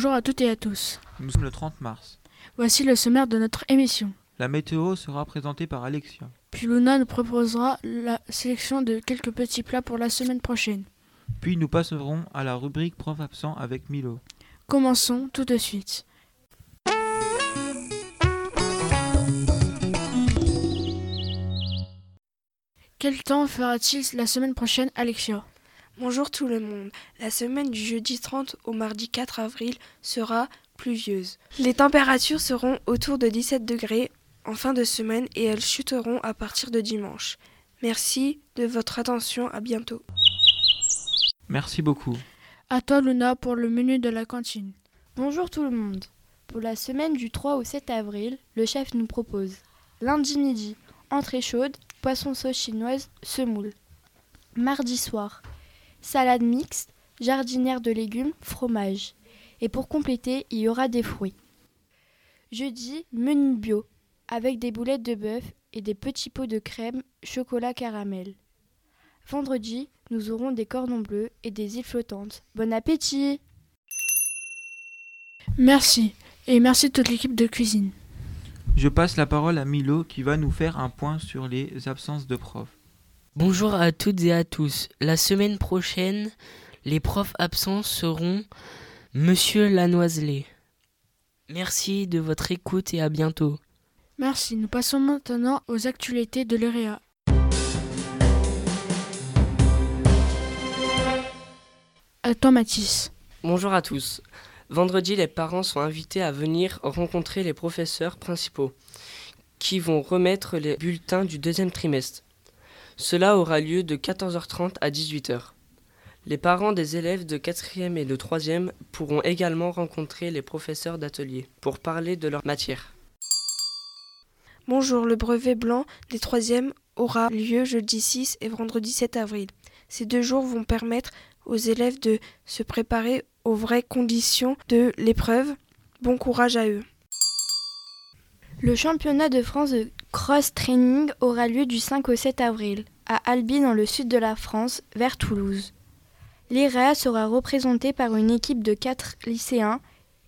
Bonjour à toutes et à tous. Nous sommes le 30 mars. Voici le sommaire de notre émission. La météo sera présentée par Alexia. Puis Luna nous proposera la sélection de quelques petits plats pour la semaine prochaine. Puis nous passerons à la rubrique prof absent avec Milo. Commençons tout de suite. Quel temps fera-t-il la semaine prochaine, Alexia? Bonjour tout le monde. La semaine du jeudi 30 au mardi 4 avril sera pluvieuse. Les températures seront autour de 17 degrés en fin de semaine et elles chuteront à partir de dimanche. Merci de votre attention. À bientôt. Merci beaucoup. À toi, Luna, pour le menu de la cantine. Bonjour tout le monde. Pour la semaine du 3 au 7 avril, le chef nous propose lundi midi, entrée chaude, poisson sauce chinoise, semoule. Mardi soir, salade mixte, jardinière de légumes, fromage. Et pour compléter, il y aura des fruits. Jeudi, menu bio, avec des boulettes de bœuf et des petits pots de crème chocolat caramel. Vendredi, nous aurons des cordons bleus et des îles flottantes. Bon appétit Merci. Et merci toute l'équipe de cuisine. Je passe la parole à Milo qui va nous faire un point sur les absences de profs. Bonjour à toutes et à tous. La semaine prochaine, les profs absents seront Monsieur Lanoiselet. Merci de votre écoute et à bientôt. Merci. Nous passons maintenant aux actualités de l'EREA. À toi, Mathis. Bonjour à tous. Vendredi, les parents sont invités à venir rencontrer les professeurs principaux qui vont remettre les bulletins du deuxième trimestre. Cela aura lieu de 14h30 à 18h. Les parents des élèves de 4e et de 3e pourront également rencontrer les professeurs d'atelier pour parler de leur matière. Bonjour, le brevet blanc des 3e aura lieu jeudi 6 et vendredi 7 avril. Ces deux jours vont permettre aux élèves de se préparer aux vraies conditions de l'épreuve. Bon courage à eux. Le championnat de France de cross-training aura lieu du 5 au 7 avril à Albi dans le sud de la France, vers Toulouse. L'IREA sera représenté par une équipe de 4 lycéens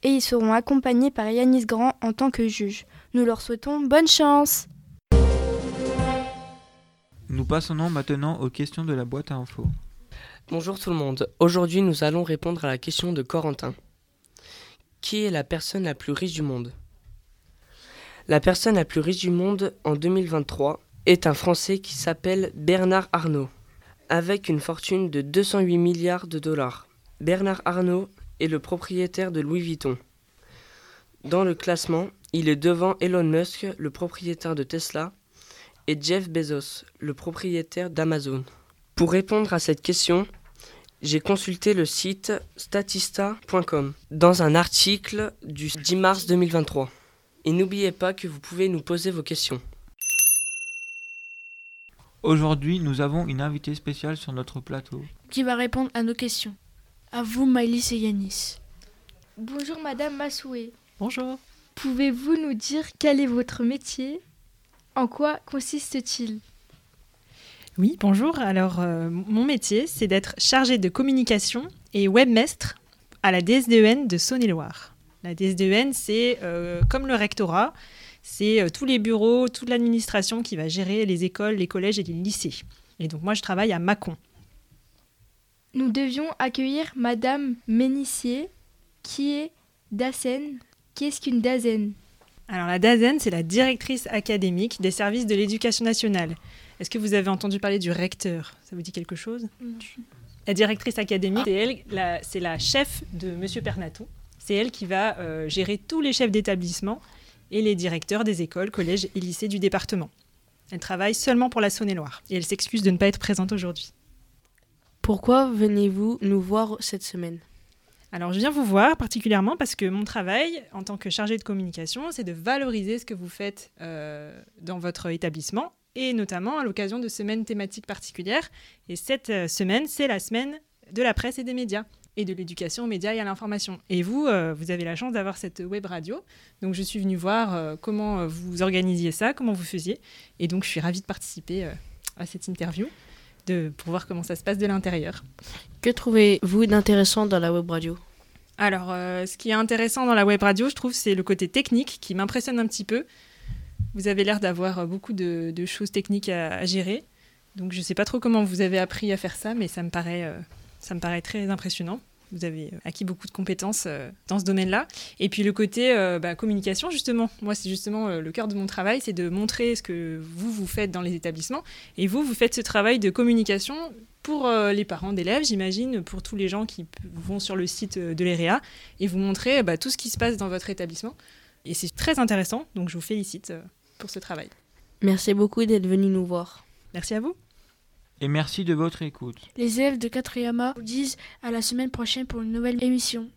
et ils seront accompagnés par Yanis Grand en tant que juge. Nous leur souhaitons bonne chance. Nous passons maintenant aux questions de la boîte à infos. Bonjour tout le monde. Aujourd'hui, nous allons répondre à la question de Corentin. Qui est la personne la plus riche du monde? La personne la plus riche du monde en 2023 est un Français qui s'appelle Bernard Arnault, avec une fortune de 208 milliards de dollars. Bernard Arnault est le propriétaire de Louis Vuitton. Dans le classement, il est devant Elon Musk, le propriétaire de Tesla, et Jeff Bezos, le propriétaire d'Amazon. Pour répondre à cette question, j'ai consulté le site statista.com dans un article du 10 mars 2023. Et n'oubliez pas que vous pouvez nous poser vos questions. Aujourd'hui, nous avons une invitée spéciale sur notre plateau. Qui va répondre à nos questions À vous, Maïlis et Yanis. Bonjour Madame Massoué. Bonjour. Pouvez-vous nous dire quel est votre métier? En quoi consiste-t-il? Oui, bonjour. Alors, euh, mon métier, c'est d'être chargé de communication et webmestre à la DSDEN de Saône-et-Loire. La DSDEN, c'est euh, comme le rectorat, c'est euh, tous les bureaux, toute l'administration qui va gérer les écoles, les collèges et les lycées. Et donc, moi, je travaille à Mâcon. Nous devions accueillir Madame Ménissier, qui est DACEN. Qu'est-ce qu'une DAZEN Alors, la DAZEN, c'est la directrice académique des services de l'éducation nationale. Est-ce que vous avez entendu parler du recteur? Ça vous dit quelque chose? La directrice académique, c'est elle, la- c'est la chef de Monsieur Pernaton. C'est elle qui va euh, gérer tous les chefs d'établissement et les directeurs des écoles, collèges et lycées du département. Elle travaille seulement pour la Saône-et-Loire et elle s'excuse de ne pas être présente aujourd'hui. Pourquoi venez-vous nous voir cette semaine? Alors, je viens vous voir particulièrement parce que mon travail en tant que chargé de communication, c'est de valoriser ce que vous faites euh, dans votre établissement et notamment à l'occasion de semaines thématiques particulières. Et cette euh, semaine, c'est la semaine de la presse et des médias et de l'éducation aux médias et à l'information. Et vous, euh, vous avez la chance d'avoir cette web radio. Donc, je suis venue voir euh, comment euh, vous organisiez ça, comment vous faisiez. Et donc, je suis ravie de participer euh, à cette interview de, pour voir comment ça se passe de l'intérieur. Que trouvez-vous d'intéressant dans la web radio? Alors, ce qui est intéressant dans la web radio, je trouve, c'est le côté technique qui m'impressionne un petit peu. Vous avez l'air d'avoir beaucoup de, de choses techniques à, à gérer. Donc, je ne sais pas trop comment vous avez appris à faire ça, mais ça me paraît, ça me paraît très impressionnant. Vous avez euh, acquis beaucoup de compétences euh, dans ce domaine-là. Et puis le côté euh, bah, communication, justement. Moi, c'est justement le cœur de mon travail, c'est de montrer ce que vous, vous faites dans les établissements. Et vous, vous faites ce travail de communication pour les parents d'élèves, j'imagine, pour tous les gens qui vont sur le site de l'EREA et vous montrer bah, tout ce qui se passe dans votre établissement. Et c'est très intéressant, donc je vous félicite pour ce travail. Merci beaucoup d'être venu nous voir. Merci à vous. Et merci de votre écoute. Les élèves de 4e A vous disent à la semaine prochaine pour une nouvelle émission.